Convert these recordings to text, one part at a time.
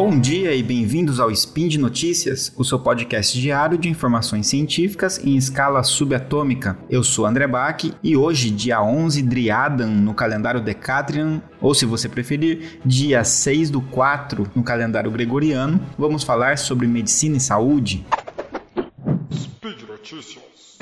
Bom dia e bem-vindos ao Spin de Notícias, o seu podcast diário de informações científicas em escala subatômica. Eu sou André Bach e hoje, dia 11 Driadan no calendário Decatrian, ou se você preferir, dia 6 do 4 no calendário gregoriano, vamos falar sobre medicina e saúde. Speed Notícias.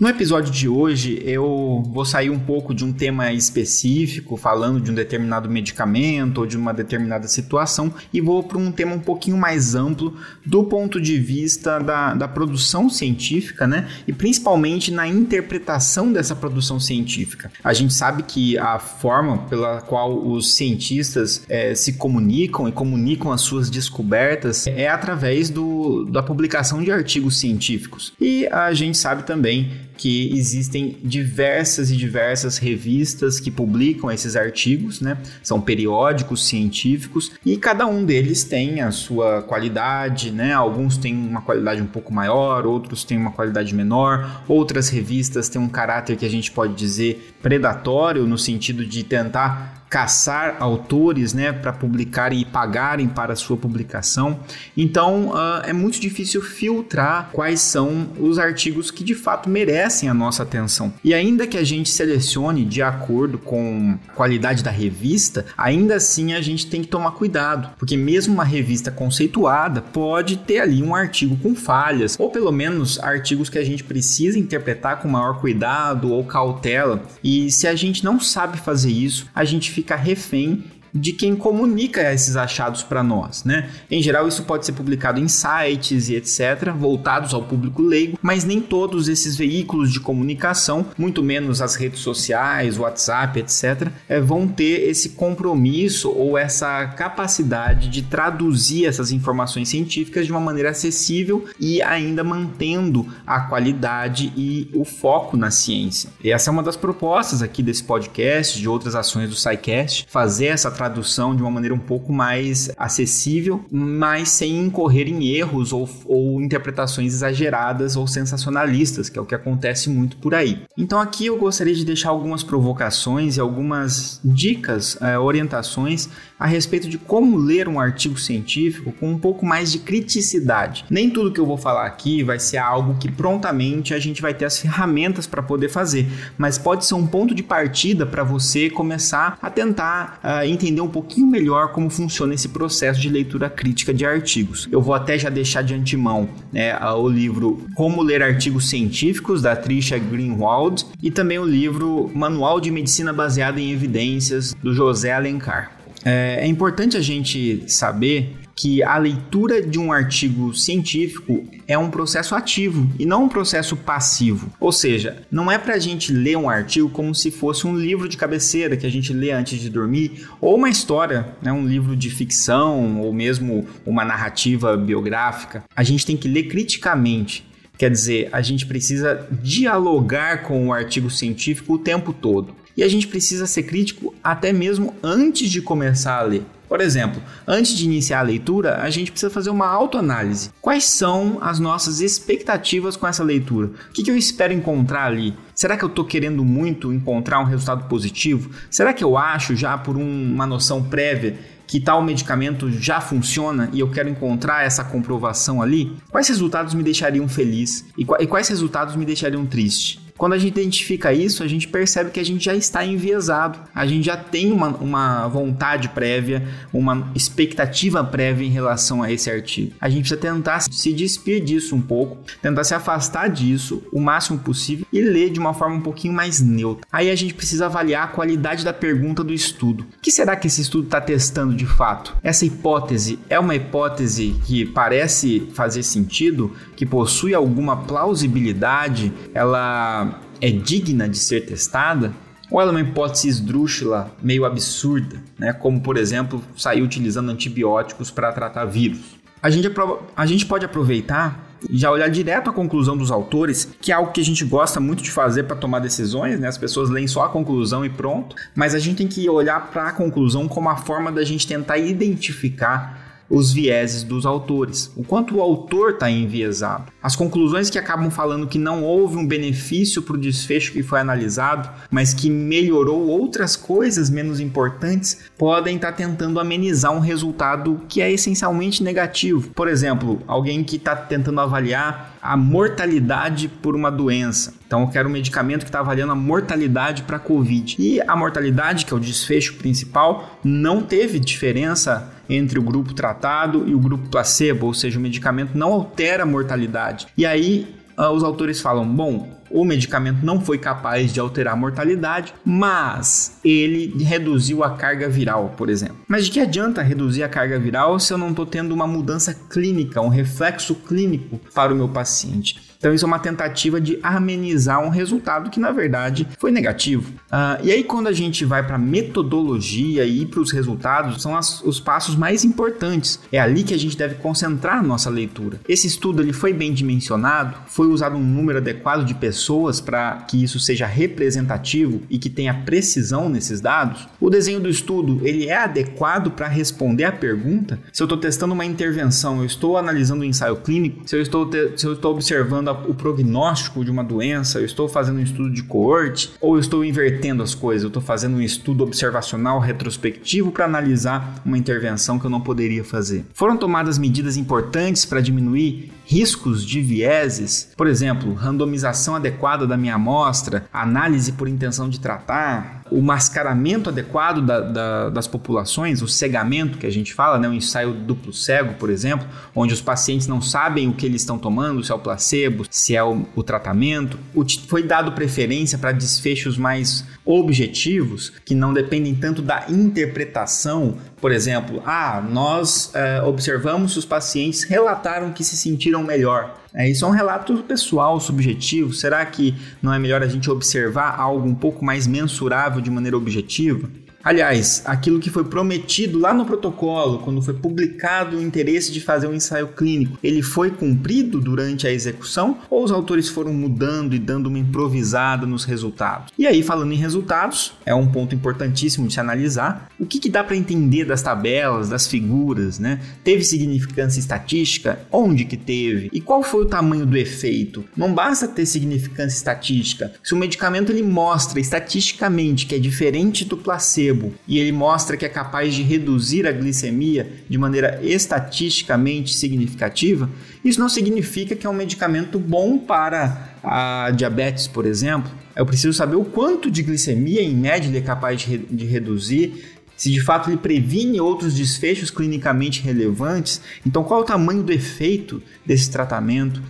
No episódio de hoje, eu vou sair um pouco de um tema específico, falando de um determinado medicamento ou de uma determinada situação, e vou para um tema um pouquinho mais amplo do ponto de vista da, da produção científica, né? E principalmente na interpretação dessa produção científica. A gente sabe que a forma pela qual os cientistas é, se comunicam e comunicam as suas descobertas é através do, da publicação de artigos científicos. E a gente sabe também que existem diversas e diversas revistas que publicam esses artigos, né? São periódicos científicos e cada um deles tem a sua qualidade, né? Alguns têm uma qualidade um pouco maior, outros têm uma qualidade menor, outras revistas têm um caráter que a gente pode dizer predatório no sentido de tentar caçar autores né, para publicarem e pagarem para sua publicação. Então uh, é muito difícil filtrar quais são os artigos que de fato merecem a nossa atenção. E ainda que a gente selecione de acordo com a qualidade da revista, ainda assim a gente tem que tomar cuidado, porque mesmo uma revista conceituada pode ter ali um artigo com falhas, ou pelo menos artigos que a gente precisa interpretar com maior cuidado ou cautela. E se a gente não sabe fazer isso, a gente fica refém de quem comunica esses achados para nós, né? Em geral, isso pode ser publicado em sites e etc, voltados ao público leigo, mas nem todos esses veículos de comunicação, muito menos as redes sociais, WhatsApp, etc, é, vão ter esse compromisso ou essa capacidade de traduzir essas informações científicas de uma maneira acessível e ainda mantendo a qualidade e o foco na ciência. E essa é uma das propostas aqui desse podcast, de outras ações do SciCast, fazer essa tradução de uma maneira um pouco mais acessível, mas sem incorrer em erros ou, ou interpretações exageradas ou sensacionalistas, que é o que acontece muito por aí. Então aqui eu gostaria de deixar algumas provocações e algumas dicas, é, orientações a respeito de como ler um artigo científico com um pouco mais de criticidade. Nem tudo que eu vou falar aqui vai ser algo que prontamente a gente vai ter as ferramentas para poder fazer, mas pode ser um ponto de partida para você começar a tentar uh, entender entender um pouquinho melhor como funciona esse processo de leitura crítica de artigos. Eu vou até já deixar de antemão né, o livro Como Ler Artigos Científicos, da Trisha Greenwald, e também o livro Manual de Medicina Baseada em Evidências, do José Alencar. É, é importante a gente saber que a leitura de um artigo científico é um processo ativo e não um processo passivo. Ou seja, não é para a gente ler um artigo como se fosse um livro de cabeceira que a gente lê antes de dormir, ou uma história, né, um livro de ficção, ou mesmo uma narrativa biográfica. A gente tem que ler criticamente. Quer dizer, a gente precisa dialogar com o artigo científico o tempo todo. E a gente precisa ser crítico até mesmo antes de começar a ler. Por exemplo, antes de iniciar a leitura, a gente precisa fazer uma autoanálise. Quais são as nossas expectativas com essa leitura? O que, eu espero encontrar ali? Será que eu estou querendo muito encontrar um resultado positivo? Será que eu acho já por um, uma noção prévia que tal medicamento já funciona e eu quero encontrar essa comprovação ali? Quais resultados me deixariam feliz e quais resultados me deixariam triste? Quando a gente identifica isso, a gente percebe que a gente já está enviesado, a gente já tem uma, uma vontade prévia, uma expectativa prévia em relação a esse artigo. A gente precisa tentar se despir disso um pouco, tentar se afastar disso o máximo possível e ler de uma forma um pouquinho mais neutra. Aí a gente precisa avaliar a qualidade da pergunta do estudo. O que será que esse estudo está testando de fato? Essa hipótese é uma hipótese que parece fazer sentido, que possui alguma plausibilidade, ela é digna de ser testada? Ou ela é uma hipótese esdrúxula, meio absurda, né? como por exemplo sair utilizando antibióticos para tratar vírus? A gente, a gente pode aproveitar e já olhar direto à conclusão dos autores, que é algo que a gente gosta muito de fazer para tomar decisões, né? As pessoas leem só a conclusão e pronto, mas a gente tem que olhar para a conclusão como a forma da gente tentar identificar os vieses dos autores, o quanto o autor está enviesado. As conclusões que acabam falando que não houve um benefício para o desfecho que foi analisado, mas que melhorou outras coisas menos importantes, podem estar tá tentando amenizar um resultado que é essencialmente negativo. Por exemplo, alguém que está tentando avaliar a mortalidade por uma doença. Então, eu quero um medicamento que está avaliando a mortalidade para a Covid. E a mortalidade, que é o desfecho principal, não teve diferença entre o grupo tratado e o grupo placebo, ou seja, o medicamento não altera a mortalidade. E aí, uh, os autores falam: bom, o medicamento não foi capaz de alterar a mortalidade, mas ele reduziu a carga viral, por exemplo. Mas de que adianta reduzir a carga viral se eu não estou tendo uma mudança clínica, um reflexo clínico para o meu paciente? Então, isso é uma tentativa de amenizar um resultado que, na verdade, foi negativo. Uh, e aí, quando a gente vai para metodologia e para os resultados, são as, os passos mais importantes. É ali que a gente deve concentrar a nossa leitura. Esse estudo ele foi bem dimensionado, foi usado um número adequado de pessoas para que isso seja representativo e que tenha precisão nesses dados. O desenho do estudo ele é adequado para responder à pergunta se eu estou testando uma intervenção, eu estou analisando um ensaio clínico, se eu estou, se eu estou observando o prognóstico de uma doença, eu estou fazendo um estudo de coorte, ou eu estou invertendo as coisas, eu estou fazendo um estudo observacional retrospectivo para analisar uma intervenção que eu não poderia fazer. Foram tomadas medidas importantes para diminuir riscos de vieses, por exemplo, randomização adequada da minha amostra, análise por intenção de tratar, o mascaramento adequado da, da, das populações, o cegamento que a gente fala, né, o ensaio duplo cego, por exemplo, onde os pacientes não sabem o que eles estão tomando, se é o placebo, se é o, o tratamento. O, foi dado preferência para desfechos mais objetivos, que não dependem tanto da interpretação por exemplo, ah, nós é, observamos se os pacientes relataram que se sentiram melhor. É, isso é um relato pessoal, subjetivo. Será que não é melhor a gente observar algo um pouco mais mensurável de maneira objetiva? Aliás, aquilo que foi prometido lá no protocolo, quando foi publicado o interesse de fazer um ensaio clínico, ele foi cumprido durante a execução ou os autores foram mudando e dando uma improvisada nos resultados? E aí, falando em resultados, é um ponto importantíssimo de se analisar. O que, que dá para entender das tabelas, das figuras, né? Teve significância estatística? Onde que teve? E qual foi o tamanho do efeito? Não basta ter significância estatística. Se o medicamento ele mostra estatisticamente que é diferente do placebo, e ele mostra que é capaz de reduzir a glicemia de maneira estatisticamente significativa, isso não significa que é um medicamento bom para a diabetes, por exemplo. Eu preciso saber o quanto de glicemia, em média, ele é capaz de, de reduzir, se de fato ele previne outros desfechos clinicamente relevantes, então qual é o tamanho do efeito desse tratamento?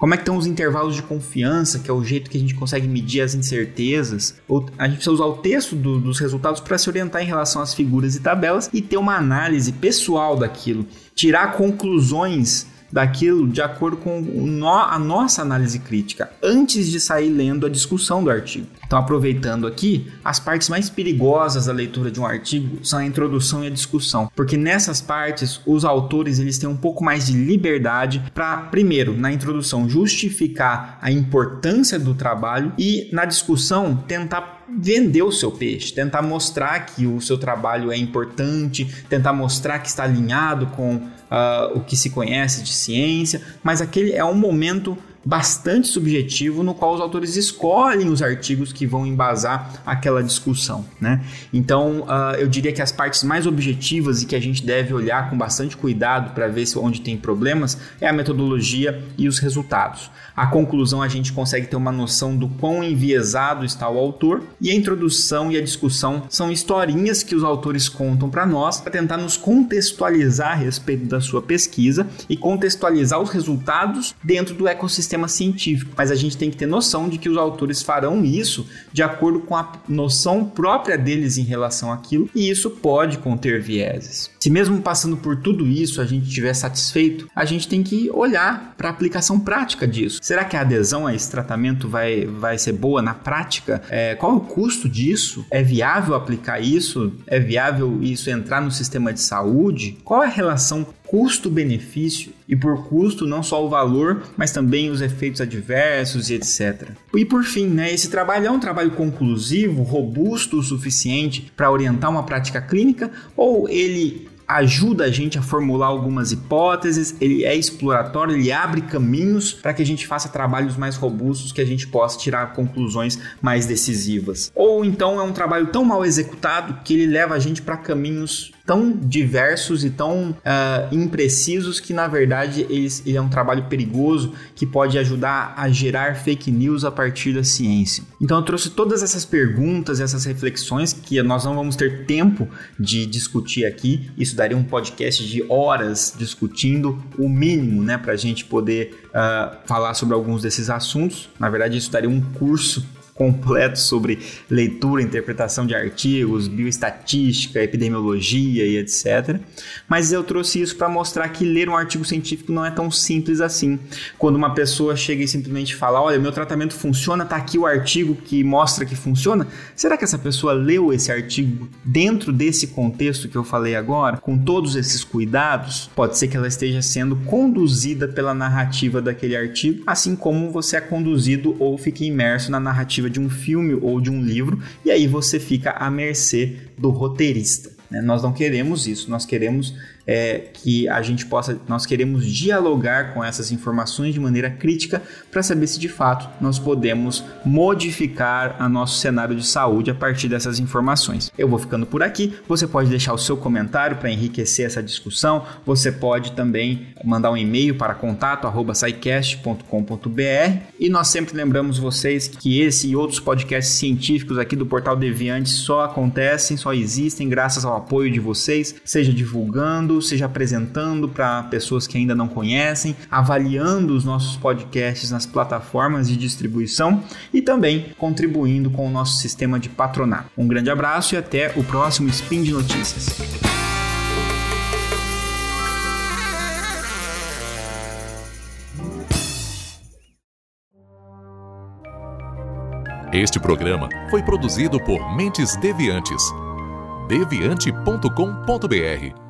Como é que estão os intervalos de confiança, que é o jeito que a gente consegue medir as incertezas? A gente precisa usar o texto do, dos resultados para se orientar em relação às figuras e tabelas e ter uma análise pessoal daquilo, tirar conclusões daquilo de acordo com a nossa análise crítica, antes de sair lendo a discussão do artigo. Então, aproveitando aqui, as partes mais perigosas da leitura de um artigo são a introdução e a discussão, porque nessas partes os autores eles têm um pouco mais de liberdade para, primeiro, na introdução justificar a importância do trabalho e na discussão tentar vender o seu peixe, tentar mostrar que o seu trabalho é importante, tentar mostrar que está alinhado com uh, o que se conhece de ciência, mas aquele é um momento bastante subjetivo no qual os autores escolhem os artigos que vão embasar aquela discussão, né? Então, uh, eu diria que as partes mais objetivas e que a gente deve olhar com bastante cuidado para ver se onde tem problemas é a metodologia e os resultados. A conclusão a gente consegue ter uma noção do quão enviesado está o autor e a introdução e a discussão são historinhas que os autores contam para nós para tentar nos contextualizar a respeito da sua pesquisa e contextualizar os resultados dentro do ecossistema sistema científico, mas a gente tem que ter noção de que os autores farão isso de acordo com a noção própria deles em relação àquilo, e isso pode conter vieses. Se mesmo passando por tudo isso a gente estiver satisfeito, a gente tem que olhar para a aplicação prática disso. Será que a adesão a esse tratamento vai, vai ser boa na prática? É, qual o custo disso? É viável aplicar isso? É viável isso entrar no sistema de saúde? Qual é a relação custo-benefício e por custo não só o valor, mas também os efeitos adversos e etc. E por fim, né, esse trabalho é um trabalho conclusivo, robusto o suficiente para orientar uma prática clínica ou ele ajuda a gente a formular algumas hipóteses, ele é exploratório, ele abre caminhos para que a gente faça trabalhos mais robustos, que a gente possa tirar conclusões mais decisivas. Ou então é um trabalho tão mal executado que ele leva a gente para caminhos tão diversos e tão uh, imprecisos que na verdade eles, ele é um trabalho perigoso que pode ajudar a gerar fake news a partir da ciência. Então eu trouxe todas essas perguntas, essas reflexões que nós não vamos ter tempo de discutir aqui. Isso daria um podcast de horas discutindo o mínimo, né, para a gente poder uh, falar sobre alguns desses assuntos. Na verdade, isso daria um curso completo sobre leitura, interpretação de artigos, bioestatística, epidemiologia e etc. Mas eu trouxe isso para mostrar que ler um artigo científico não é tão simples assim. Quando uma pessoa chega e simplesmente fala: Olha, meu tratamento funciona, tá aqui o artigo que mostra que funciona. Será que essa pessoa leu esse artigo dentro desse contexto que eu falei agora, com todos esses cuidados? Pode ser que ela esteja sendo conduzida pela narrativa daquele artigo, assim como você é conduzido ou fica imerso na narrativa de um filme ou de um livro, e aí você fica à mercê do roteirista. Né? Nós não queremos isso, nós queremos é, que a gente possa, nós queremos dialogar com essas informações de maneira crítica para saber se de fato nós podemos modificar a nosso cenário de saúde a partir dessas informações. Eu vou ficando por aqui. Você pode deixar o seu comentário para enriquecer essa discussão. Você pode também mandar um e-mail para contato@saicast.com.br e nós sempre lembramos vocês que esse e outros podcasts científicos aqui do Portal Deviante só acontecem, só existem graças ao apoio de vocês, seja divulgando seja apresentando para pessoas que ainda não conhecem, avaliando os nossos podcasts nas plataformas de distribuição e também contribuindo com o nosso sistema de patronato. Um grande abraço e até o próximo Spin de Notícias. Este programa foi produzido por Mentes Deviantes. deviante.com.br